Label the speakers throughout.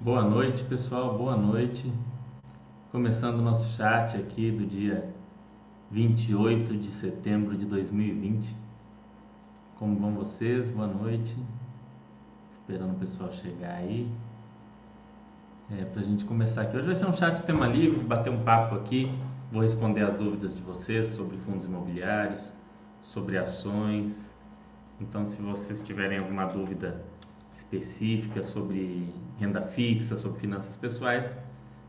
Speaker 1: Boa noite, pessoal. Boa noite. Começando o nosso chat aqui do dia 28 de setembro de 2020. Como vão vocês? Boa noite. Esperando o pessoal chegar aí. É, para a gente começar aqui. Hoje vai ser um chat tema livre, bater um papo aqui. Vou responder as dúvidas de vocês sobre fundos imobiliários, sobre ações. Então, se vocês tiverem alguma dúvida específica sobre renda fixa, sobre finanças pessoais,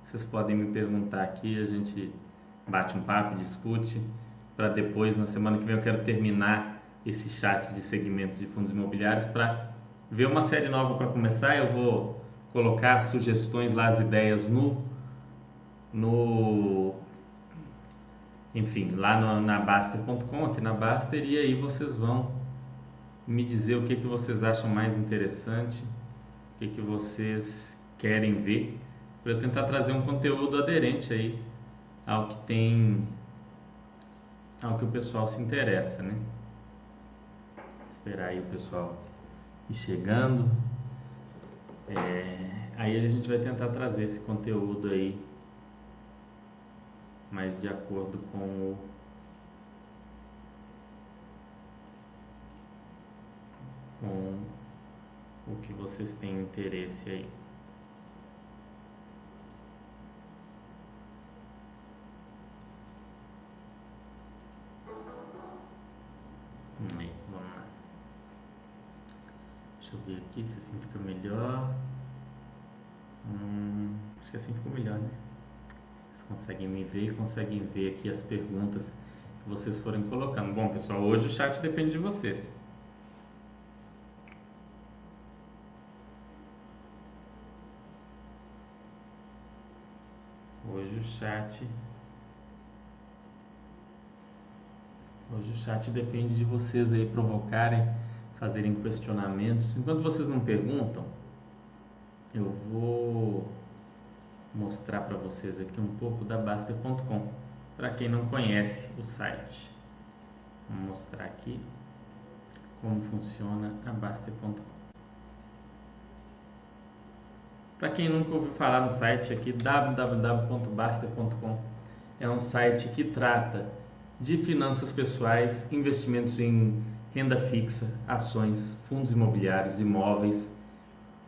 Speaker 1: vocês podem me perguntar aqui, a gente bate um papo, discute, para depois, na semana que vem, eu quero terminar esses chats de segmentos de fundos imobiliários para ver uma série nova para começar. Eu vou colocar sugestões lá, as ideias no, no enfim, lá no, na Baster.com, aqui na Baster, e aí vocês vão me dizer o que, que vocês acham mais interessante, o que, que vocês querem ver, para tentar trazer um conteúdo aderente aí ao que tem, ao que o pessoal se interessa, né? Esperar aí o pessoal ir chegando. É, aí a gente vai tentar trazer esse conteúdo aí mais de acordo com o com o que vocês têm interesse aí. Aí, vamos lá. Deixa eu ver aqui se assim fica melhor. Hum, acho que assim ficou melhor, né? Vocês conseguem me ver e conseguem ver aqui as perguntas que vocês forem colocando. Bom, pessoal, hoje o chat depende de vocês. Hoje o chat. Hoje o chat depende de vocês aí provocarem, fazerem questionamentos. Enquanto vocês não perguntam, eu vou mostrar para vocês aqui um pouco da Baster.com, para quem não conhece o site. Vou mostrar aqui como funciona a Baster.com. Para quem nunca ouviu falar no site aqui, www.baster.com é um site que trata de finanças pessoais, investimentos em renda fixa, ações, fundos imobiliários, imóveis,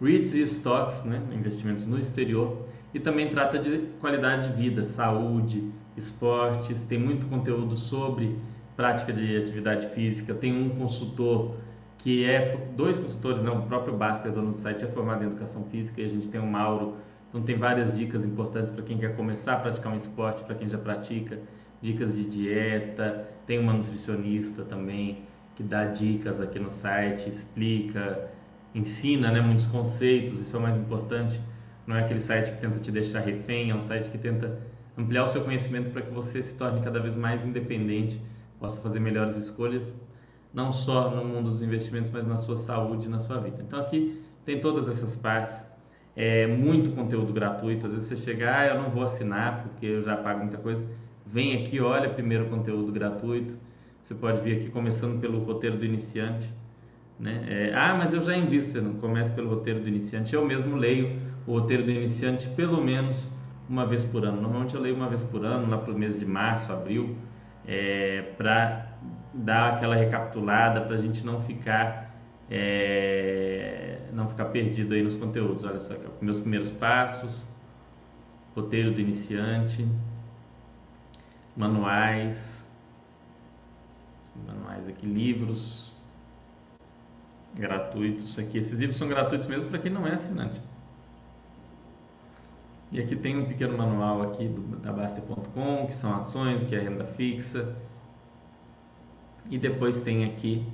Speaker 1: REITs e stocks, né, investimentos no exterior, e também trata de qualidade de vida, saúde, esportes, tem muito conteúdo sobre prática de atividade física, tem um consultor que é dois consultores, não, o próprio Baster, dono do site, é formado em educação física e a gente tem o Mauro. Então tem várias dicas importantes para quem quer começar a praticar um esporte, para quem já pratica, dicas de dieta, tem uma nutricionista também que dá dicas aqui no site, explica, ensina, né, muitos conceitos, isso é o mais importante. Não é aquele site que tenta te deixar refém, é um site que tenta ampliar o seu conhecimento para que você se torne cada vez mais independente, possa fazer melhores escolhas não só no mundo dos investimentos, mas na sua saúde na sua vida. Então aqui tem todas essas partes, é muito conteúdo gratuito. Às vezes você chega, ah, eu não vou assinar porque eu já pago muita coisa. Vem aqui, olha primeiro o conteúdo gratuito. Você pode vir aqui começando pelo roteiro do iniciante. Né? É, ah, mas eu já invisto, não começa pelo roteiro do iniciante. Eu mesmo leio o roteiro do iniciante pelo menos uma vez por ano. Normalmente eu leio uma vez por ano, lá para o mês de março, abril, é, para dar aquela recapitulada para a gente não ficar é, não ficar perdido aí nos conteúdos. Olha só, aqui, meus primeiros passos, roteiro do iniciante, manuais, manuais aqui, livros gratuitos aqui. Esses livros são gratuitos mesmo para quem não é assinante. E aqui tem um pequeno manual aqui do, da que são ações, que é renda fixa, e depois tem aqui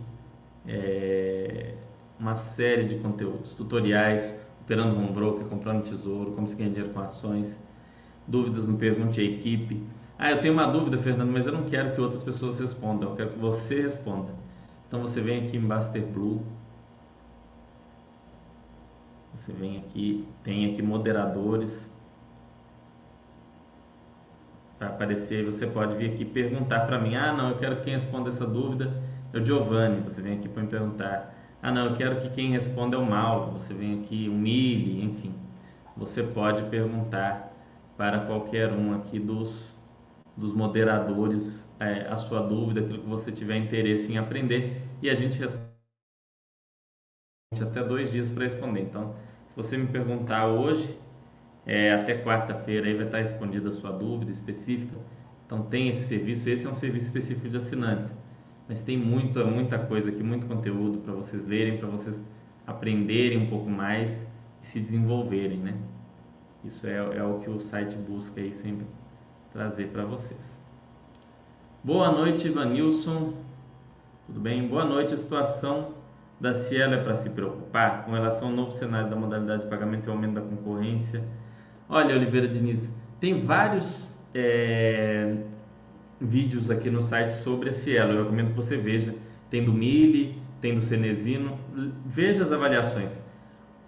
Speaker 1: é, uma série de conteúdos, tutoriais, operando home broker, comprando tesouro, como se ganha dinheiro com ações, dúvidas no Pergunte à Equipe. Ah, eu tenho uma dúvida, Fernando, mas eu não quero que outras pessoas respondam, eu quero que você responda. Então você vem aqui em Baster Blue, você vem aqui, tem aqui moderadores, aparecer. Você pode vir aqui perguntar para mim: ah, não, eu quero que quem responda essa dúvida é o Giovanni. Você vem aqui para me perguntar: ah, não, eu quero que quem responda é o Mauro. Você vem aqui, o Mili, enfim. você pode perguntar para qualquer um aqui dos, dos moderadores é, a sua dúvida, aquilo que você tiver interesse em aprender e a gente responde até dois dias para responder. Então, se você me perguntar hoje, é, até quarta-feira aí vai estar respondida a sua dúvida específica. Então tem esse serviço, esse é um serviço específico de assinantes, mas tem muita, muita coisa aqui, muito conteúdo para vocês lerem, para vocês aprenderem um pouco mais e se desenvolverem, né? Isso é, é o que o site busca aí sempre trazer para vocês. Boa noite, Ivanilson. Tudo bem? Boa noite. A situação da Cielo é para se preocupar com relação ao novo cenário da modalidade de pagamento e aumento da concorrência. Olha, Oliveira Diniz, tem vários é, vídeos aqui no site sobre a Cielo. Eu recomendo que você veja. Tem do Mili, tem do Cenezino. Veja as avaliações.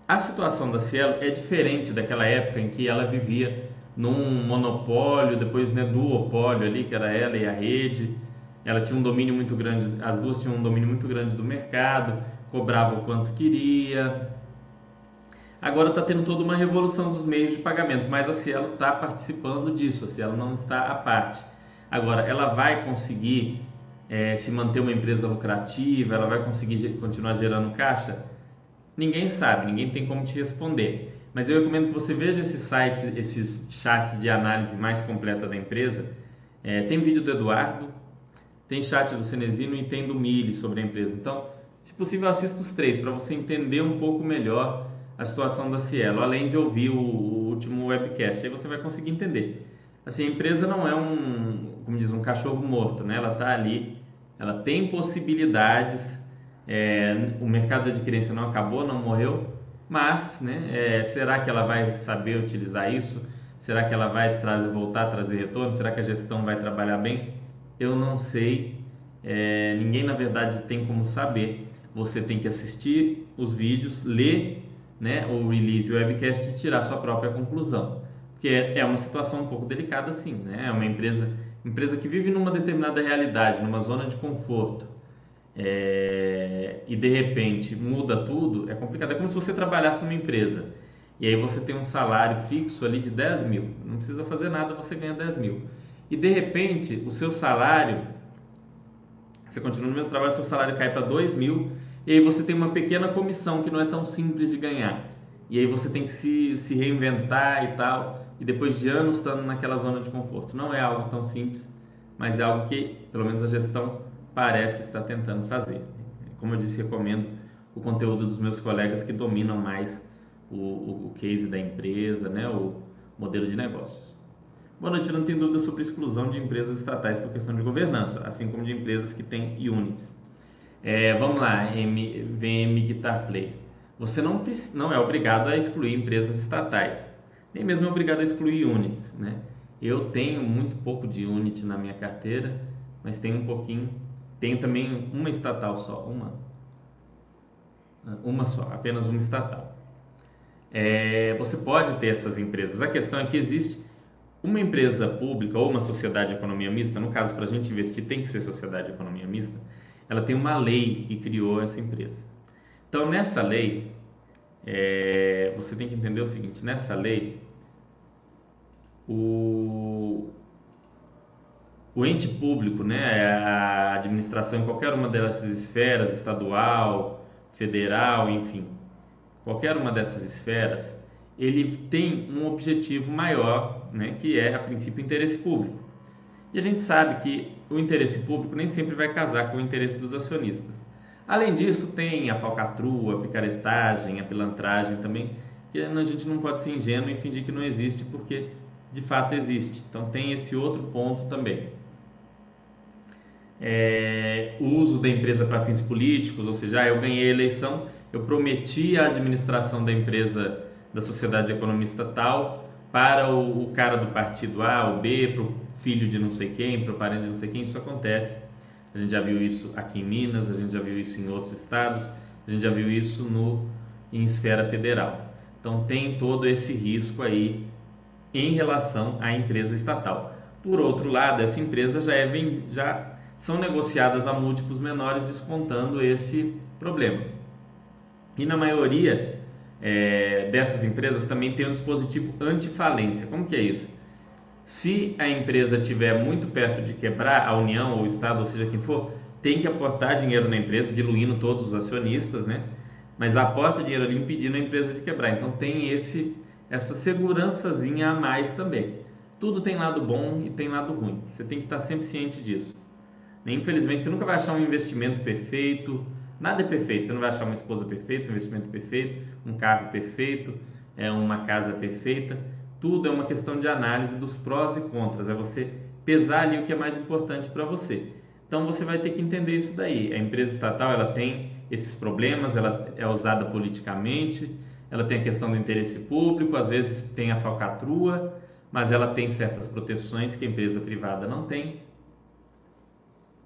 Speaker 1: A situação da Cielo é diferente daquela época em que ela vivia num monopólio, depois né, duopólio ali, que era ela e a rede. Ela tinha um domínio muito grande, as duas tinham um domínio muito grande do mercado, cobrava o quanto queria. Agora está tendo toda uma revolução dos meios de pagamento, mas a Cielo está participando disso, a Cielo não está à parte. Agora, ela vai conseguir é, se manter uma empresa lucrativa, ela vai conseguir continuar gerando caixa? Ninguém sabe, ninguém tem como te responder. Mas eu recomendo que você veja esses sites, esses chats de análise mais completa da empresa. É, tem vídeo do Eduardo, tem chat do Cenezino e tem do Mili sobre a empresa. Então, se possível, assista os três para você entender um pouco melhor a situação da Cielo, além de ouvir o, o último webcast. Aí você vai conseguir entender. Assim, a empresa não é um, como diz, um cachorro morto, né? Ela está ali, ela tem possibilidades. É, o mercado de adquirência não acabou, não morreu, mas, né, é, será que ela vai saber utilizar isso? Será que ela vai trazer, voltar a trazer retorno? Será que a gestão vai trabalhar bem? Eu não sei. É, ninguém, na verdade, tem como saber. Você tem que assistir os vídeos, ler né, o release o webcast e tirar sua própria conclusão. Porque é, é uma situação um pouco delicada, sim. Né? É uma empresa, empresa que vive numa determinada realidade, numa zona de conforto é, e de repente muda tudo, é complicado. É como se você trabalhasse numa empresa e aí você tem um salário fixo ali de 10 mil, não precisa fazer nada, você ganha 10 mil. E de repente o seu salário, você continua no mesmo trabalho, seu salário cai para 2 mil e aí você tem uma pequena comissão que não é tão simples de ganhar. E aí você tem que se, se reinventar e tal, e depois de anos estando naquela zona de conforto. Não é algo tão simples, mas é algo que, pelo menos a gestão parece estar tentando fazer. Como eu disse, recomendo o conteúdo dos meus colegas que dominam mais o, o, o case da empresa, né, o modelo de negócios. Boa noite, não tem dúvida sobre exclusão de empresas estatais por questão de governança, assim como de empresas que têm units. É, vamos lá, M, VM Guitar Play. Você não, não é obrigado a excluir empresas estatais, nem mesmo é obrigado a excluir units. Né? Eu tenho muito pouco de unit na minha carteira, mas tenho um pouquinho tem também uma estatal só, uma. Uma só, apenas uma estatal. É, você pode ter essas empresas. A questão é que existe uma empresa pública ou uma sociedade de economia mista, no caso, para a gente investir, tem que ser sociedade de economia mista, ela tem uma lei que criou essa empresa. Então, nessa lei, é, você tem que entender o seguinte: nessa lei, o, o ente público, né, a administração em qualquer uma dessas esferas, estadual, federal, enfim, qualquer uma dessas esferas, ele tem um objetivo maior, né, que é a princípio interesse público. E a gente sabe que o interesse público nem sempre vai casar com o interesse dos acionistas. Além disso, tem a falcatrua, a picaretagem, a pilantragem também, que a gente não pode ser ingênuo e fingir que não existe, porque de fato existe. Então tem esse outro ponto também é, o uso da empresa para fins políticos, ou seja, ah, eu ganhei a eleição, eu prometi a administração da empresa da sociedade economista tal para o, o cara do partido A ou B, para o filho de não sei quem, para o parente de não sei quem, isso acontece. A gente já viu isso aqui em Minas, a gente já viu isso em outros estados, a gente já viu isso no, em esfera federal. Então tem todo esse risco aí em relação à empresa estatal. Por outro lado, essa empresa já, é, já são negociadas a múltiplos menores, descontando esse problema. E na maioria é, dessas empresas também tem um dispositivo antifalência. Como que é isso? Se a empresa estiver muito perto de quebrar, a União ou o Estado, ou seja quem for, tem que aportar dinheiro na empresa, diluindo todos os acionistas, né? Mas aporta dinheiro ali impedindo a empresa de quebrar. Então tem esse essa segurançazinha a mais também. Tudo tem lado bom e tem lado ruim. Você tem que estar sempre ciente disso. Infelizmente, você nunca vai achar um investimento perfeito. Nada é perfeito. Você não vai achar uma esposa perfeita, um investimento perfeito, um carro perfeito, é uma casa perfeita. Tudo é uma questão de análise dos prós e contras. É você pesar ali o que é mais importante para você. Então você vai ter que entender isso daí. A empresa estatal ela tem esses problemas, ela é usada politicamente, ela tem a questão do interesse público, às vezes tem a falcatrua, mas ela tem certas proteções que a empresa privada não tem.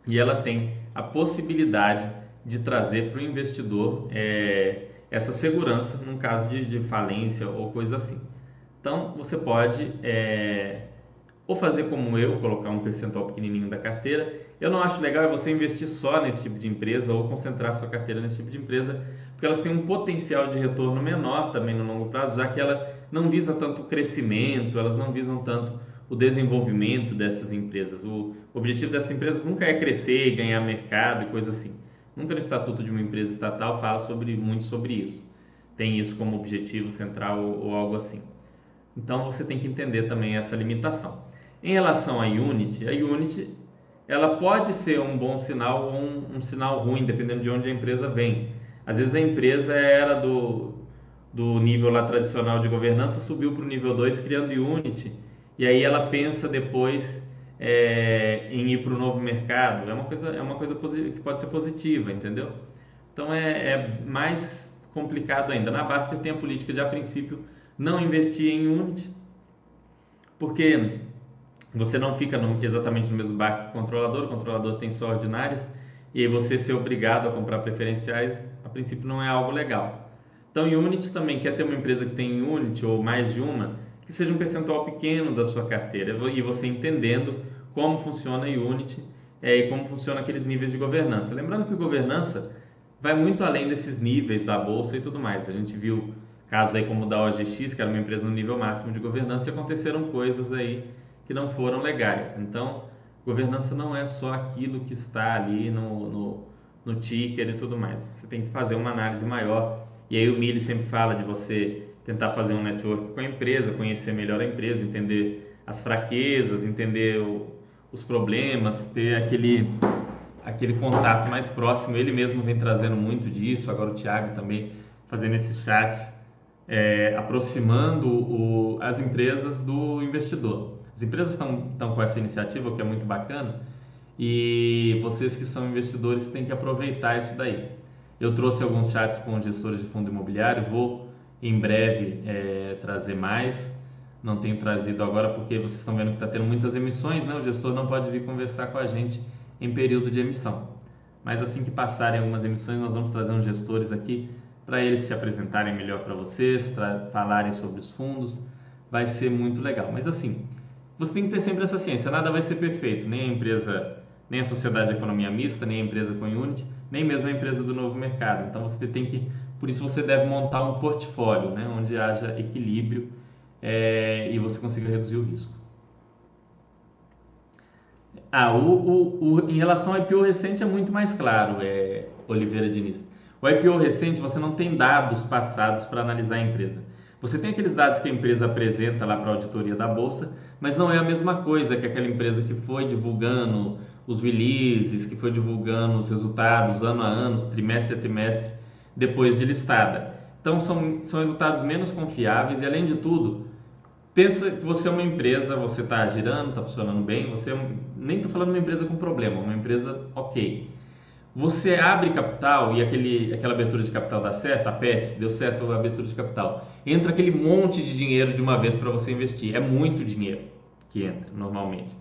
Speaker 1: E ela tem a possibilidade de trazer para o investidor é, essa segurança num caso de, de, falência ou coisa assim. Então você pode é, ou fazer como eu, colocar um percentual pequenininho da carteira eu não acho legal é você investir só nesse tipo de empresa ou concentrar sua carteira nesse tipo de empresa, porque elas têm um potencial de retorno menor também no longo prazo, já que ela não visa tanto o crescimento, elas não visam tanto o desenvolvimento dessas empresas. O objetivo dessas empresas nunca é crescer ganhar mercado e coisa assim. Nunca no estatuto de uma empresa estatal fala sobre muito sobre isso. Tem isso como objetivo central ou, ou algo assim. Então você tem que entender também essa limitação. Em relação à Unity, a Unity ela pode ser um bom sinal ou um, um, sinal ruim, dependendo de onde a empresa vem. Às vezes a empresa era do, do nível lá tradicional de governança, subiu para o nível 2 criando Unity, e aí ela pensa depois é, em ir para o novo mercado. É uma coisa, é uma coisa que pode ser positiva, entendeu? Então é, é mais complicado ainda. Na Baster tem a política de, a princípio, não investir em Unity, porque você não fica no, exatamente no mesmo barco que o controlador, o controlador tem só ordinárias, e aí você ser obrigado a comprar preferenciais, a princípio não é algo legal. Então, Unity também quer ter uma empresa que tem Unity ou mais de uma, que seja um percentual pequeno da sua carteira, e você entendendo como funciona a Unity é, e como funciona aqueles níveis de governança. Lembrando que governança vai muito além desses níveis da bolsa e tudo mais. A gente viu casos aí como o da OGX, que era uma empresa no nível máximo de governança, e aconteceram coisas aí que não foram legais. Então, governança não é só aquilo que está ali no, no, no ticker e tudo mais. Você tem que fazer uma análise maior. E aí o Mili sempre fala de você tentar fazer um network com a empresa, conhecer melhor a empresa, entender as fraquezas, entender o, os problemas, ter aquele aquele contato mais próximo. Ele mesmo vem trazendo muito disso. Agora o Thiago também fazendo esses chats, é, aproximando o, as empresas do investidor. As empresas estão com essa iniciativa, que é muito bacana, e vocês que são investidores têm que aproveitar isso daí. Eu trouxe alguns chats com gestores de fundo imobiliário, vou em breve é, trazer mais. Não tenho trazido agora porque vocês estão vendo que está tendo muitas emissões, né? O gestor não pode vir conversar com a gente em período de emissão. Mas assim que passarem algumas emissões, nós vamos trazer uns gestores aqui para eles se apresentarem melhor para vocês, falarem sobre os fundos. Vai ser muito legal. Mas assim, você tem que ter sempre essa ciência, nada vai ser perfeito, nem a empresa, nem a sociedade de economia mista, nem a empresa com Unity, nem mesmo a empresa do novo mercado. Então você tem que, por isso você deve montar um portfólio, né, onde haja equilíbrio é, e você consiga reduzir o risco. Ah, o, o, o, em relação ao IPO recente é muito mais claro, é, Oliveira Diniz. O IPO recente você não tem dados passados para analisar a empresa. Você tem aqueles dados que a empresa apresenta lá para a auditoria da bolsa, mas não é a mesma coisa que aquela empresa que foi divulgando os releases, que foi divulgando os resultados ano a ano, trimestre a trimestre, depois de listada. Então são, são resultados menos confiáveis e além de tudo, pensa que você é uma empresa, você está girando, está funcionando bem, você é nem estou falando de uma empresa com problema, uma empresa ok. Você abre capital e aquele, aquela abertura de capital dá certo, a PETS deu certo a abertura de capital. Entra aquele monte de dinheiro de uma vez para você investir. É muito dinheiro que entra normalmente.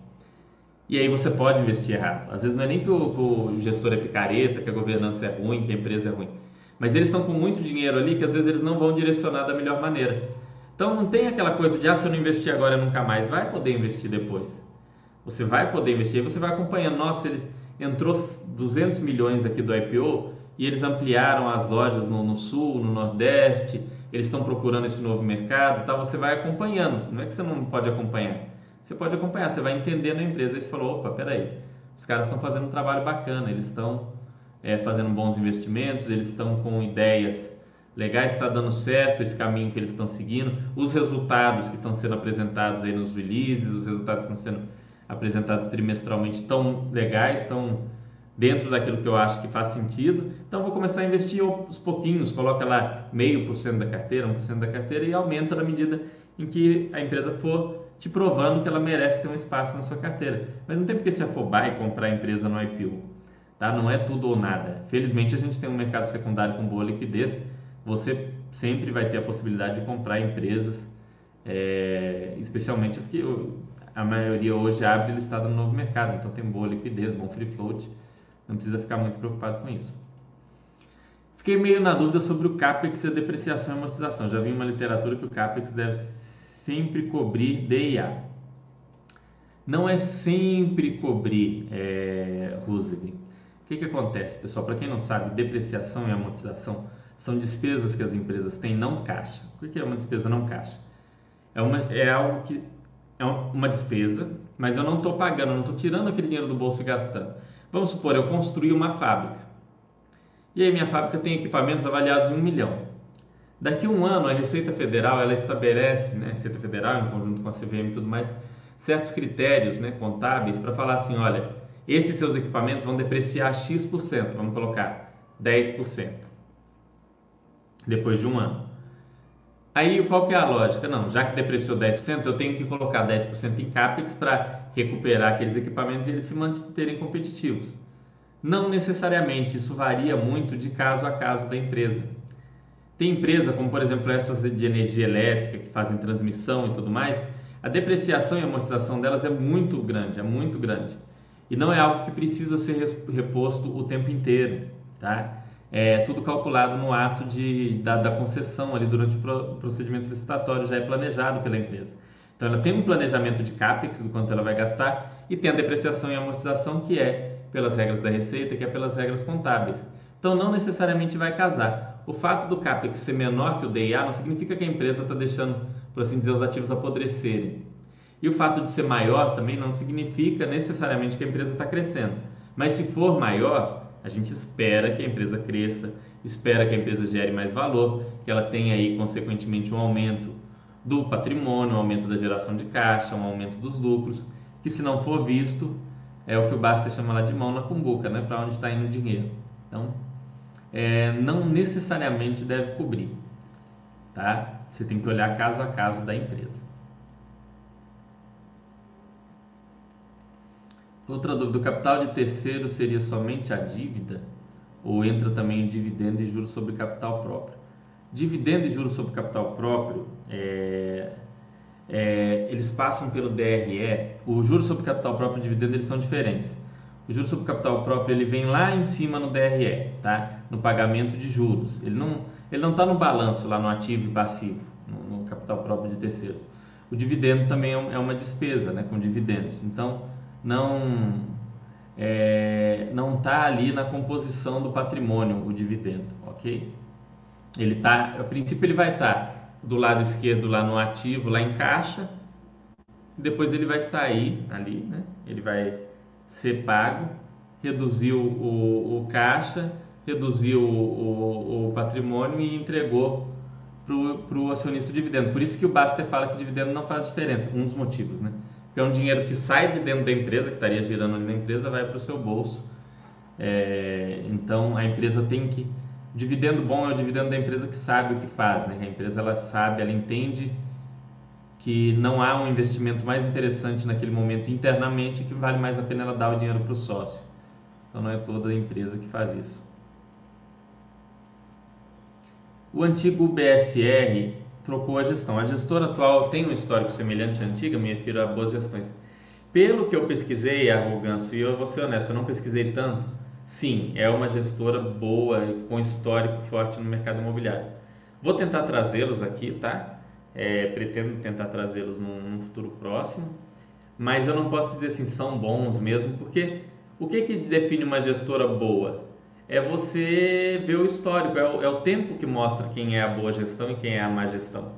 Speaker 1: E aí você pode investir errado. Às vezes não é nem que o, o gestor é picareta, que a governança é ruim, que a empresa é ruim. Mas eles estão com muito dinheiro ali que às vezes eles não vão direcionar da melhor maneira. Então não tem aquela coisa de, ah, se eu não investir agora, eu nunca mais. Vai poder investir depois. Você vai poder investir, você vai acompanhando. Nossa, eles entrou 200 milhões aqui do IPO e eles ampliaram as lojas no, no sul, no nordeste, eles estão procurando esse novo mercado, tal, você vai acompanhando. Não é que você não pode acompanhar. Você pode acompanhar, você vai entendendo a empresa. E você falou, opa, peraí, os caras estão fazendo um trabalho bacana, eles estão é, fazendo bons investimentos, eles estão com ideias legais, está dando certo esse caminho que eles estão seguindo, os resultados que estão sendo apresentados aí nos releases, os resultados que estão sendo apresentados trimestralmente estão legais, estão dentro daquilo que eu acho que faz sentido. Então vou começar a investir aos pouquinhos, coloca lá meio por cento da carteira, um por cento da carteira e aumenta na medida em que a empresa for te provando que ela merece ter um espaço na sua carteira. Mas não tem porque se afobar e comprar a empresa no IPO, tá? Não é tudo ou nada. Felizmente a gente tem um mercado secundário com boa liquidez. Você sempre vai ter a possibilidade de comprar empresas, é, especialmente as que a maioria hoje abre listado no novo mercado, então tem boa liquidez, bom free float. Não precisa ficar muito preocupado com isso. Fiquei meio na dúvida sobre o CAPEX e a depreciação e amortização. Já vi uma literatura que o CAPEX deve sempre cobrir DIA. Não é sempre cobrir, é, Roosevelt. O que, que acontece, pessoal? Para quem não sabe, depreciação e amortização são despesas que as empresas têm não caixa. O que é uma despesa não caixa? É, uma, é algo que é uma despesa, mas eu não estou pagando, não estou tirando aquele dinheiro do bolso e gastando. Vamos supor, eu construí uma fábrica. E aí minha fábrica tem equipamentos avaliados em um milhão. Daqui a um ano, a Receita Federal ela estabelece, né, Receita Federal em conjunto com a CVM e tudo mais, certos critérios né, contábeis para falar assim, olha, esses seus equipamentos vão depreciar X%, vamos colocar 10%, depois de um ano. Aí qual que é a lógica? Não, já que depreciou 10%, eu tenho que colocar 10% em CAPEX para recuperar aqueles equipamentos e eles se manterem competitivos. Não necessariamente, isso varia muito de caso a caso da empresa. Tem empresa, como por exemplo essas de energia elétrica que fazem transmissão e tudo mais, a depreciação e amortização delas é muito grande, é muito grande. E não é algo que precisa ser reposto o tempo inteiro, tá? É tudo calculado no ato de, da, da concessão ali durante o procedimento licitatório, já é planejado pela empresa. Então ela tem um planejamento de CAPEX, do quanto ela vai gastar, e tem a depreciação e amortização, que é pelas regras da receita, que é pelas regras contábeis. Então não necessariamente vai casar. O fato do CAPEX ser menor que o DIA não significa que a empresa está deixando, por assim dizer, os ativos apodrecerem. E o fato de ser maior também não significa necessariamente que a empresa está crescendo. Mas se for maior, a gente espera que a empresa cresça, espera que a empresa gere mais valor, que ela tenha aí, consequentemente, um aumento do patrimônio, um aumento da geração de caixa, um aumento dos lucros, que se não for visto, é o que o Basta chama lá de mão na cumbuca, né? para onde está indo o dinheiro. Então, é, não necessariamente deve cobrir. Tá? Você tem que olhar caso a caso da empresa. Outra dúvida, o capital de terceiro seria somente a dívida? Ou entra também o dividendo e juros sobre capital próprio? Dividendo e juros sobre capital próprio, é, é, eles passam pelo DRE. O juros sobre capital próprio e dividendo eles são diferentes. O juros sobre capital próprio ele vem lá em cima no DRE, tá? No pagamento de juros. Ele não ele não está no balanço lá no ativo e passivo, no, no, capital próprio de terceiros. O dividendo também é, é uma despesa, né? Com dividendos. Então não é, não está ali na composição do patrimônio o dividendo, ok? Ele tá, a princípio ele vai estar tá do lado esquerdo lá no ativo, lá em caixa, depois ele vai sair ali, né? Ele vai ser pago, reduzir o, o, o caixa, reduziu o, o, patrimônio e entregou para o acionista o dividendo. Por isso que o Baster fala que o dividendo não faz diferença, um dos motivos, né? Porque é um dinheiro que sai de dentro da empresa, que estaria girando ali na empresa, vai para o seu bolso. É, então a empresa tem que dividendo bom é o dividendo da empresa que sabe o que faz, né? A empresa ela sabe, ela entende que não há um investimento mais interessante naquele momento internamente que vale mais a pena ela dar o dinheiro para o sócio. Então não é toda a empresa que faz isso. O antigo BSR trocou a gestão. A gestora atual tem um histórico semelhante à antiga, me refiro a boas gestões. Pelo que eu pesquisei, arrogância, e eu vou ser honesto, eu não pesquisei tanto, sim, é uma gestora boa, com histórico forte no mercado imobiliário. Vou tentar trazê-los aqui, tá? É, pretendo tentar trazê-los num, num, futuro próximo, mas eu não posso dizer assim, são bons mesmo, porque o que, que define uma gestora boa? É você ver o histórico, é o, é o tempo que mostra quem é a boa gestão e quem é a má gestão.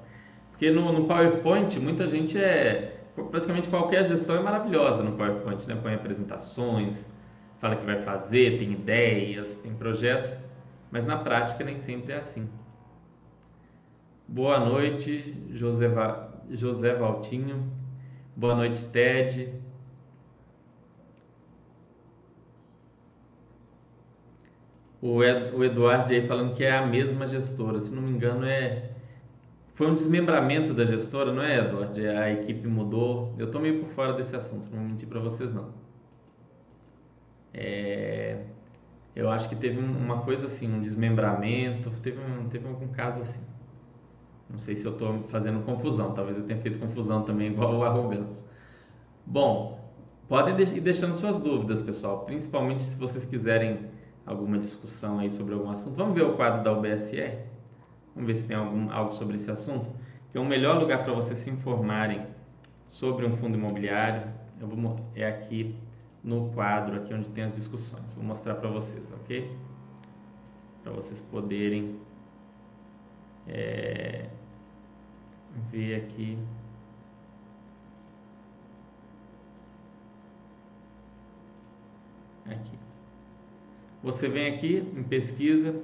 Speaker 1: Porque no, no PowerPoint, muita gente é. Praticamente qualquer gestão é maravilhosa no PowerPoint, né? Põe apresentações, fala que vai fazer, tem ideias, tem projetos, mas na prática nem sempre é assim. Boa noite, José, José Valtinho. Boa noite, Ted. O, Ed, o Eduardo aí falando que é a mesma gestora, se não me engano é foi um desmembramento da gestora, não é, Eduardo? A equipe mudou. Eu tô meio por fora desse assunto, não vou mentir para vocês não. É, eu acho que teve uma coisa assim, um desmembramento, teve um, teve algum caso assim. Não sei se eu estou fazendo confusão, talvez eu tenha feito confusão também, igual o arrogância. Bom, podem ir deixando suas dúvidas, pessoal, principalmente se vocês quiserem alguma discussão aí sobre algum assunto. Vamos ver o quadro da UBSR? Vamos ver se tem algum, algo sobre esse assunto. Que é o melhor lugar para vocês se informarem sobre um fundo imobiliário eu vou, é aqui no quadro, aqui onde tem as discussões. Vou mostrar para vocês, ok? Para vocês poderem é, ver aqui. Aqui. Você vem aqui em pesquisa,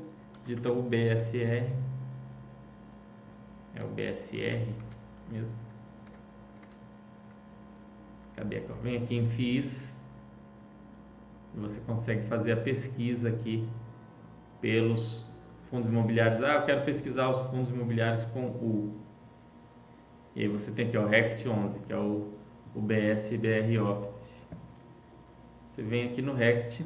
Speaker 1: digita o BSR. É o BSR mesmo. Cadê? Vem aqui em FIIs. Você consegue fazer a pesquisa aqui pelos fundos imobiliários. Ah, eu quero pesquisar os fundos imobiliários com o e aí você tem aqui o RECT 11, que é o, o BSBR Office. Você vem aqui no RECT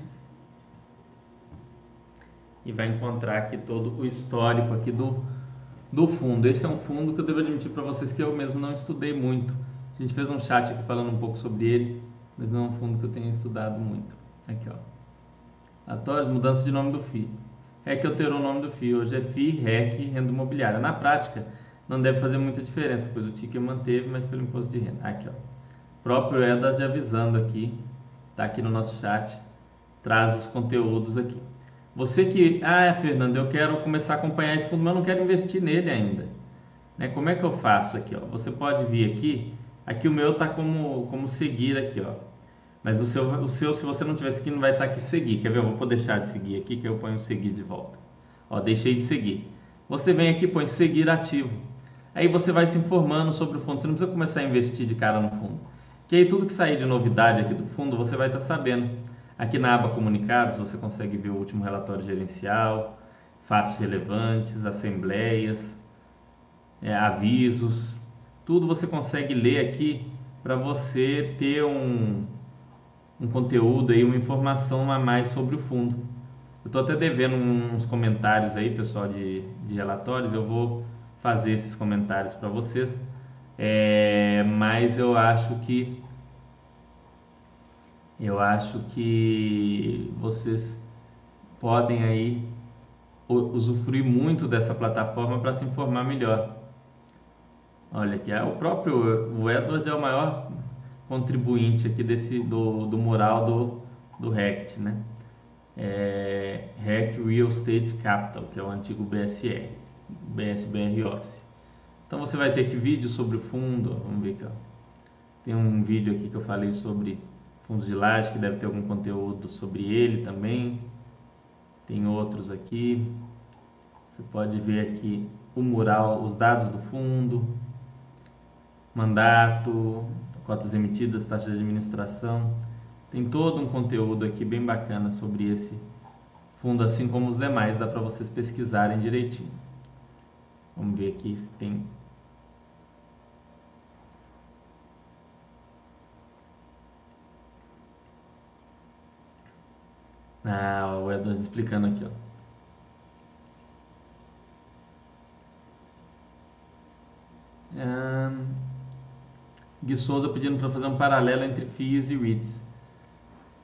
Speaker 1: e vai encontrar aqui todo o histórico aqui do, do fundo. Esse é um fundo que eu devo admitir para vocês que eu mesmo não estudei muito. A gente fez um chat aqui falando um pouco sobre ele, mas não é um fundo que eu tenha estudado muito. Aqui, ó. Atórios, mudança de nome do FII. REC alterou o nome do FII. Hoje é FII, REC, renda imobiliária. Na prática, não deve fazer muita diferença, pois o ticket manteve, mas pelo imposto de renda. Aqui, ó. Próprio Edad avisando aqui, tá aqui no nosso chat, traz os conteúdos aqui. Você que, ah, Fernando, eu quero começar a acompanhar esse fundo, mas não quero investir nele ainda. Né? Como é que eu faço aqui? Ó? Você pode vir aqui, aqui o meu tá como, como seguir aqui, ó. Mas o seu, o seu, se você não tiver seguindo, vai estar tá aqui seguir. Quer ver? Eu vou deixar de seguir aqui, que eu ponho seguir de volta. Ó, deixei de seguir. Você vem aqui põe seguir ativo. Aí você vai se informando sobre o fundo. Você não precisa começar a investir de cara no fundo. Que aí tudo que sair de novidade aqui do fundo você vai estar sabendo. Aqui na aba comunicados você consegue ver o último relatório gerencial, fatos relevantes, assembleias, é, avisos. Tudo você consegue ler aqui para você ter um, um conteúdo aí, uma informação a mais sobre o fundo. Eu estou até devendo uns comentários aí, pessoal, de, de relatórios. Eu vou fazer esses comentários para vocês, é, mas eu acho que eu acho que vocês podem aí usufruir muito dessa plataforma para se informar melhor. Olha aqui, é o próprio o Edward é o maior contribuinte aqui desse do, do mural do, do RECT, né? É, REC Real Estate Capital, que é o antigo BSR. BSBR Office. Então você vai ter aqui vídeo sobre o fundo, vamos ver aqui, ó. Tem um vídeo aqui que eu falei sobre fundos de laje, que deve ter algum conteúdo sobre ele também. Tem outros aqui. Você pode ver aqui o mural, os dados do fundo, mandato, cotas emitidas, taxa de administração. Tem todo um conteúdo aqui bem bacana sobre esse fundo, assim como os demais, dá para vocês pesquisarem direitinho. Vamos ver aqui se tem. Ah, o Edward explicando aqui, ó. Um, Gui Souza pedindo para fazer um paralelo entre FIIs e REITs.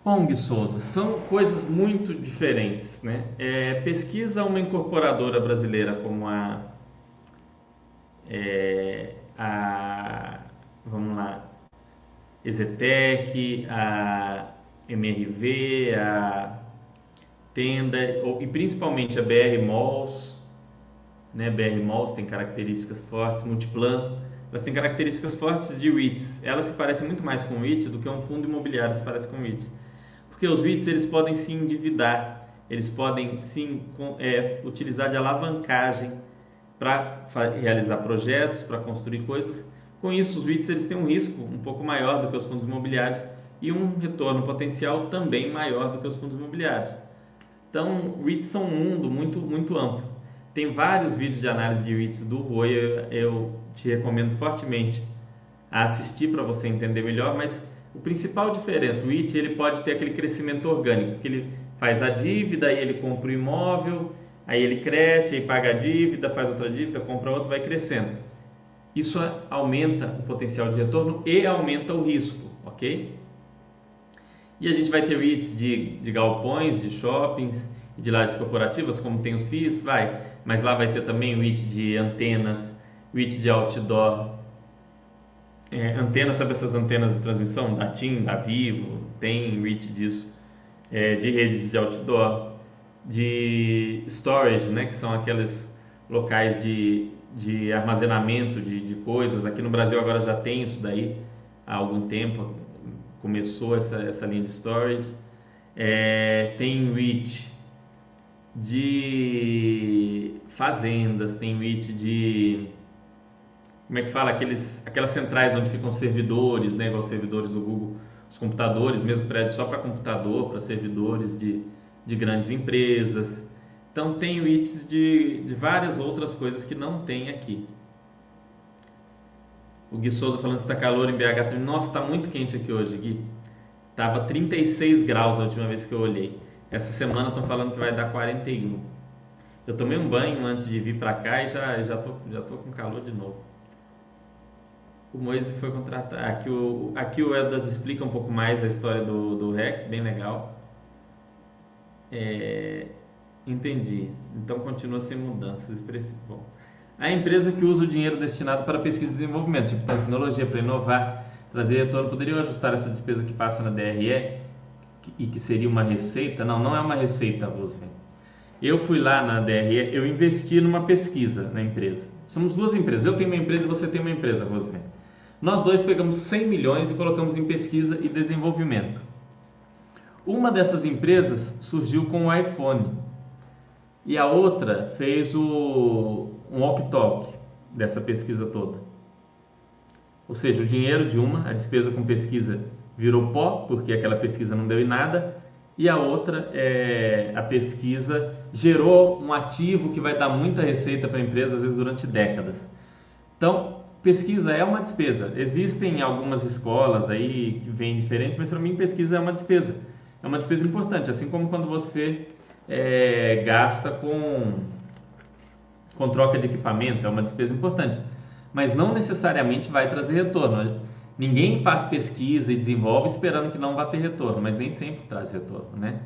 Speaker 1: Bom, Gui Souza, são coisas muito diferentes. Né? É, pesquisa uma incorporadora brasileira como a é, a, vamos lá, Exetec, a MRV, a Tenda e principalmente a BR Malls, né? BR Malls tem características fortes, Multiplan, elas têm características fortes de REITs. Elas se parecem muito mais com REIT do que um fundo imobiliário se parece com REIT. Porque os REITs eles podem se endividar, eles podem sim é, utilizar de alavancagem para realizar projetos, para construir coisas. Com isso, os REITs eles têm um risco um pouco maior do que os fundos imobiliários e um retorno potencial também maior do que os fundos imobiliários. Então, REITs são um mundo muito, muito amplo. Tem vários vídeos de análise de REITs do Rui, eu, eu te recomendo fortemente a assistir para você entender melhor, mas o principal diferença, o REIT ele pode ter aquele crescimento orgânico, porque ele faz a dívida, aí ele compra o imóvel, aí ele cresce, aí paga a dívida, faz outra dívida, compra outra, vai crescendo. Isso aumenta o potencial de retorno e aumenta o risco, ok? E a gente vai ter REITs de, de galpões, de shoppings de lajes corporativas, como tem os FIIs, vai, mas lá vai ter também REIT de antenas, REIT de outdoor, é, antenas, sabe essas antenas de transmissão? Da TIM, da Vivo, tem REIT disso, é, de redes de outdoor, de storage, né, que são aqueles locais de, de armazenamento de, de coisas. Aqui no Brasil agora já tem isso daí há algum tempo, começou essa, essa linha de storage. É, tem REIT de fazendas, tem REIT de como é que fala aqueles aquelas centrais onde ficam servidores, né, igual servidores do Google, os computadores, mesmo prédio só para computador, para servidores de, de grandes empresas. Então tem REITs de, de várias outras coisas que não tem aqui. O Gui Souza falando que está calor em BH. Nossa, está muito quente aqui hoje, Gui. Tava 36 graus a última vez que eu olhei. Essa semana estão falando que vai dar 41. Eu tomei um banho antes de vir para cá e já já tô já tô com calor de novo. O Moise foi contratado. Aqui o aqui o Edward explica um pouco mais a história do do REC, bem legal. É, entendi. Então continua sem mudanças expressivas. Bom, a empresa que usa o dinheiro destinado para pesquisa e desenvolvimento, tipo tecnologia para inovar, trazer retorno, poderia ajustar essa despesa que passa na DRE e que seria uma receita? Não, não é uma receita, Roosevelt. Eu fui lá na DRE, eu investi numa pesquisa na empresa. Somos duas empresas. Eu tenho uma empresa e você tem uma empresa, Roosevelt. Nós dois pegamos 100 milhões e colocamos em pesquisa e desenvolvimento. Uma dessas empresas surgiu com o iPhone e a outra fez o, um walk-talk dessa pesquisa toda. Ou seja, o dinheiro de uma, a despesa com pesquisa virou pó, porque aquela pesquisa não deu em nada, e a outra, é, a pesquisa gerou um ativo que vai dar muita receita para a empresa, às vezes durante décadas. Então, pesquisa é uma despesa. Existem algumas escolas aí que vêm diferente, mas para mim pesquisa é uma despesa. É uma despesa importante, assim como quando você é, gasta com, com troca de equipamento, é uma despesa importante. Mas não necessariamente vai trazer retorno. Ninguém faz pesquisa e desenvolve esperando que não vá ter retorno, mas nem sempre traz retorno, né?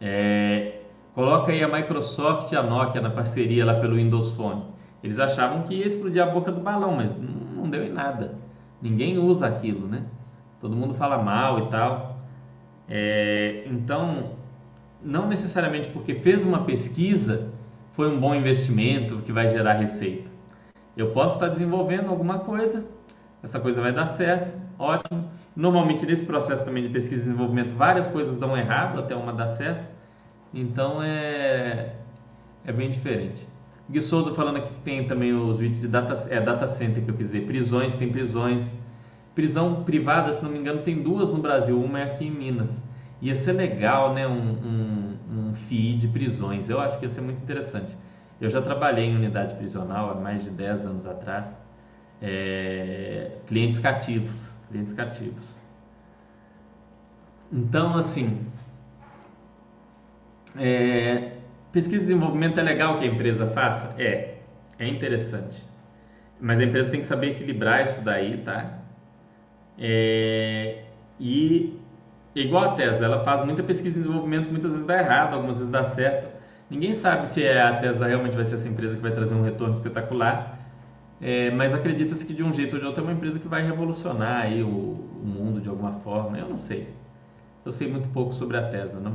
Speaker 1: É, coloca aí a Microsoft e a Nokia na parceria lá pelo Windows Phone. Eles achavam que ia explodir a boca do balão, mas não deu em nada. Ninguém usa aquilo, né? Todo mundo fala mal e tal. É, então, não necessariamente porque fez uma pesquisa foi um bom investimento que vai gerar receita. Eu posso estar desenvolvendo alguma coisa, essa coisa vai dar certo, ótimo. Normalmente nesse processo também de pesquisa e desenvolvimento várias coisas dão errado até uma dar certo, então é, é bem diferente. Gui Souza falando aqui que tem também os vídeos de data, é, data center que eu quis dizer, prisões, tem prisões. Prisão privada, se não me engano, tem duas no Brasil, uma é aqui em Minas. Ia ser legal, né, um, um, um FII de prisões, eu acho que ia ser muito interessante. Eu já trabalhei em unidade prisional há mais de 10 anos atrás é, clientes cativos, clientes cativos. Então, assim, é, pesquisa e desenvolvimento é legal que a empresa faça? É, é interessante. Mas a empresa tem que saber equilibrar isso daí, tá? É, e igual a Tesla, ela faz muita pesquisa e desenvolvimento, muitas vezes dá errado, algumas vezes dá certo. Ninguém sabe se a Tesla realmente vai ser essa empresa que vai trazer um retorno espetacular é, mas acredita-se que de um jeito ou de outro é uma empresa que vai revolucionar aí o, o, mundo de alguma forma. Eu não sei. Eu sei muito pouco sobre a Tesla. Não,